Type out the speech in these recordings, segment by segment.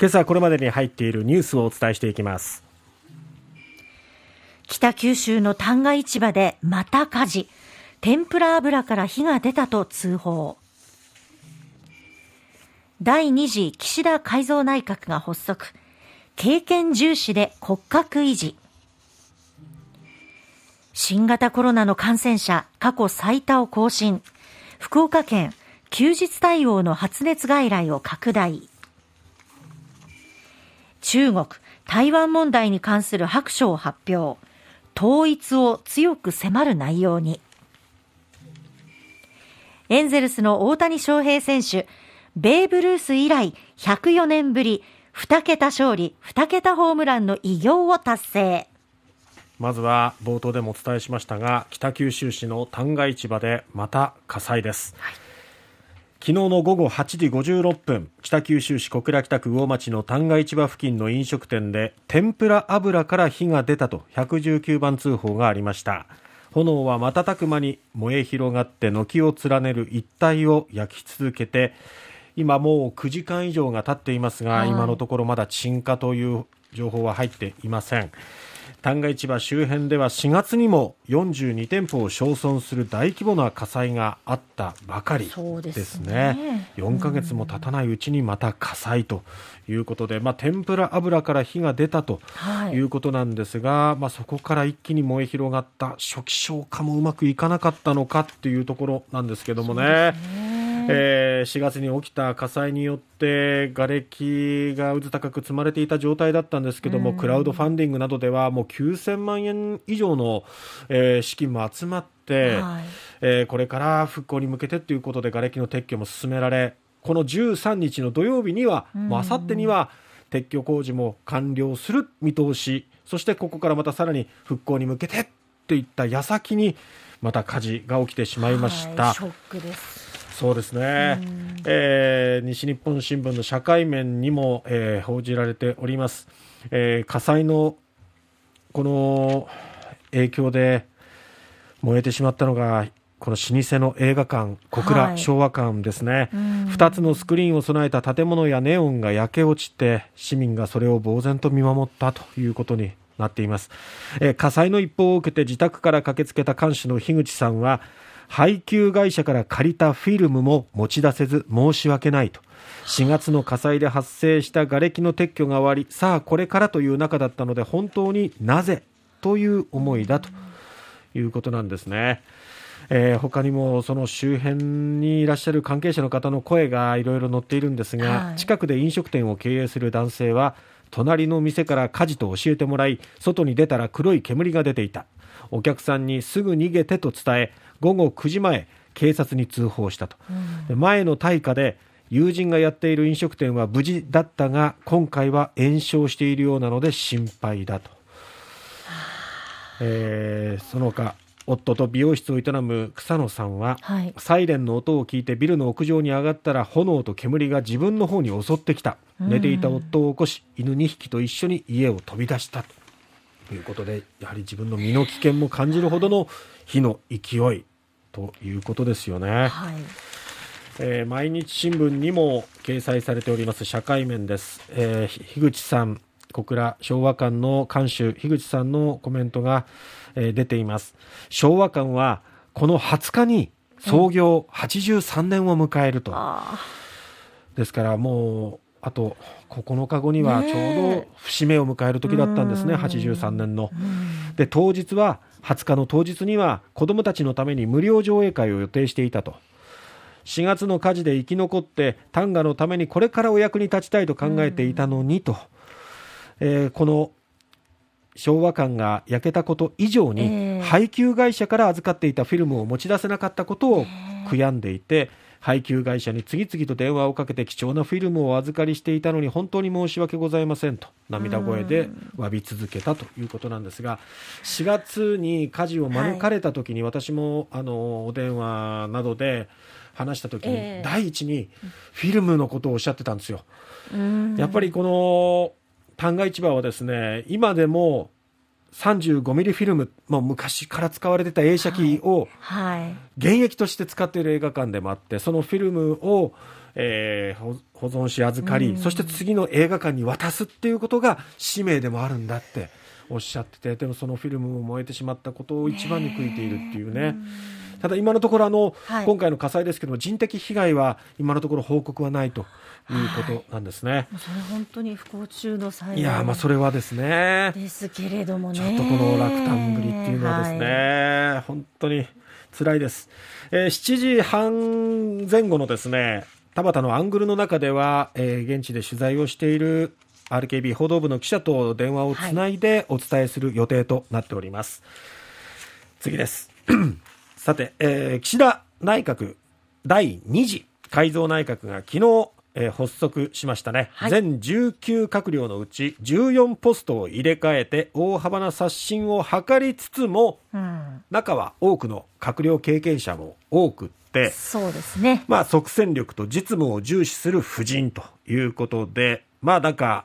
今朝これまでに入っているニュースをお伝えしていきます。北九州の旦過市場でまた火事。天ぷら油から火が出たと通報。第2次岸田改造内閣が発足。経験重視で骨格維持。新型コロナの感染者過去最多を更新。福岡県休日対応の発熱外来を拡大。中国台湾問題に関する白書を発表。統一を強く迫る内容に。エンゼルスの大谷翔平選手ベーブ・ルース以来104年ぶり2桁勝利2桁ホームランの偉業を達成。まずは冒頭でもお伝えしましたが北九州市の旦過市場でまた火災です、はい昨日の午後8時56分北九州市小倉北区魚町の旦過市場付近の飲食店で天ぷら油から火が出たと119番通報がありました。炎は瞬く間に燃え広がって軒を連ねる一帯を焼き続けて今もう9時間以上が経っていますが、はい、今のところまだ鎮火という情報は入っていません旦過市場周辺では4月にも42店舗を焼損する大規模な火災があったばかりですね。ね4ヶ月も経たないうちにまた火災ということで、まあ、天ぷら油から火が出たということなんですが、はい、まあ、そこから一気に燃え広がった初期消火もうまくいかなかったのかっていうところなんですけどもね。えー、4月に起きた火災によって瓦礫が渦高く積まれていた状態だったんですけども、クラウドファンディングなどではもう9000万円以上の、えー、資金も集まって、はい、えー、これから復興に向けてということで瓦礫の撤去も進められこの13日の土曜日には、もうあさってには撤去工事も完了する見通し。そしてここからまたさらに復興に向けてといった矢先にまた火事が起きてしまいました。ショックですそうですね、えー、西日本新聞の社会面にも、えー、報じられております、えー、火災のこの影響で燃えてしまったのがこの老舗の映画館小倉昭和館ですね、はい、2つのスクリーンを備えた建物やネオンが焼け落ちて市民がそれを呆然と見守ったということになっています、えー、火災の一報を受けて自宅から駆けつけた看守の樋口さんは配給会社から借りたフィルムも持ち出せず申し訳ないと。4月の火災で発生した瓦礫の撤去が終わりさあこれからという中だったので本当になぜという思いだと。いうことなんですね。えー、他にもその周辺にいらっしゃる関係者の方の声がいろいろ載っているんですが、はい、近くで飲食店を経営する男性は隣の店から火事と教えてもらい外に出たら黒い煙が出ていた。お客さんにすぐ逃げてと伝え午後9時前警察に通報したと、うん、前の大火で友人がやっている飲食店は無事だったが今回は延焼しているようなので心配だと、えー、その他夫と美容室を営む草野さんは、はい、サイレンの音を聞いてビルの屋上に上がったら炎と煙が自分の方に襲ってきた、寝ていた夫を起こし犬2匹と一緒に家を飛び出した。ということでやはり自分の身の危険も感じるほどの火の勢い。ということですよね。はい。えー、毎日新聞にも掲載されております社会面です、えー、樋口さん小倉昭和館の館主樋口さんのコメントが、え、出ています昭和館はこの20日に創業83年を迎えると、ですからもうあと9日後にはちょうど節目を迎える時だったんですね、83年の。で当日は20日の当日には子どもたちのために無料上映会を予定していたと4月の火事で生き残って旦過のためにこれからお役に立ちたいと考えていたのにと、えー、この昭和館が焼けたこと以上に、配給会社から預かっていたフィルムを持ち出せなかったことを悔やんでいて、配給会社に次々と電話をかけて貴重なフィルムをお預かりしていたのに本当に申し訳ございませんと涙声で詫び続けたということなんですが4月に火事を免れた時に私もあのお電話などで話した時に第一にフィルムのことをおっしゃってたんですよ。やっぱりこの旦過市場はですね今でも35ミリフィルム、まあ、昔から使われてた映写機を現役として使っている映画館でもあってそのフィルムを、えー、保存し預かり、そして次の映画館に渡すっていうことが使命でもあるんだっておっしゃっててでもそのフィルムも燃えてしまったことを一番に悔いているっていうね。ただ今のところあの、はい、今回の火災ですけども人的被害は今のところ報告はないということなんですね。はい、それ本当に不幸中の災害いやまあそれはですね。ですけれどもね。ちょっとこの落胆ぶりっていうのはですね、はい、本当に辛いです。えー、7時半前後のですね田畑のアングルの中では、えー、現地で取材をしている RKB 報道部の記者と電話をつないでお伝えする予定となっております。次です。さて、えー、岸田内閣第2次改造内閣が昨日、えー、発足しましたね、はい、全19閣僚のうち14ポストを入れ替えて大幅な刷新を図りつつも、うん、中は多くの閣僚経験者も多くってそうですね、まあ、即戦力と実務を重視する布陣ということでまあなんか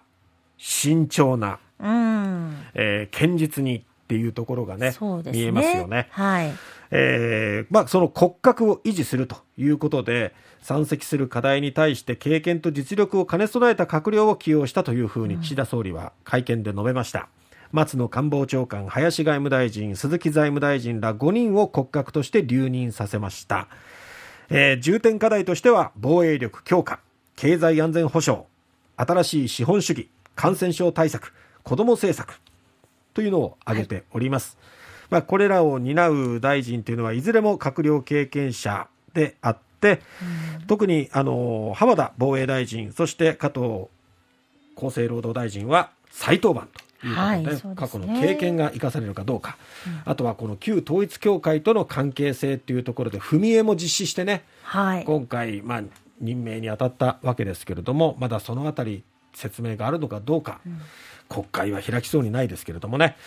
慎重な、うん。えー、堅実にっていうところがね、ね、見えますよね。はいえーまあ、その骨格を維持するということで山積する課題に対して経験と実力を兼ね備えた閣僚を起用したというふうに岸田総理は会見で述べました。松野官房長官、林外務大臣、鈴木財務大臣ら5人を骨格として留任させました。えー、重点課題としては防衛力強化、経済安全保障、新しい資本主義、感染症対策、子ども政策というのを挙げております。はいまあ、これらを担う大臣というのはいずれも閣僚経験者であって、うん、特にあの浜田防衛大臣そして加藤厚生労働大臣は再登板ということではいでね、過去の経験が生かされるかどうか、うん、あとはこの旧統一教会との関係性というところで踏み絵も実施してね、はい、今回、まあ、任命に当たったわけですけれどもまだそのあたり説明があるのかどうか、うん、国会は開きそうにないですけれどもね。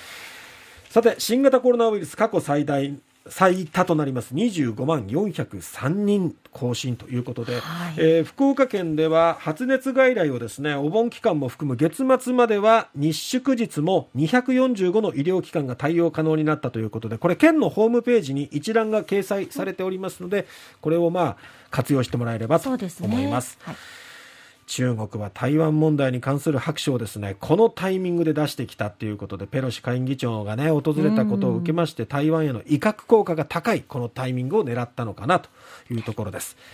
さて新型コロナウイルス過去最大最多となります。25万403人更新ということで、はい、えー、福岡県では発熱外来をですねお盆期間も含む月末までは日祝日も245の医療機関が対応可能になったということでこれ県のホームページに一覧が掲載されておりますのでこれをまあ活用してもらえればと思います。中国は台湾問題に関する白書をですねこのタイミングで出してきたということでペロシ下院議長がね訪れたことを受けまして台湾への威嚇効果が高いこのタイミングを狙ったのかなというところです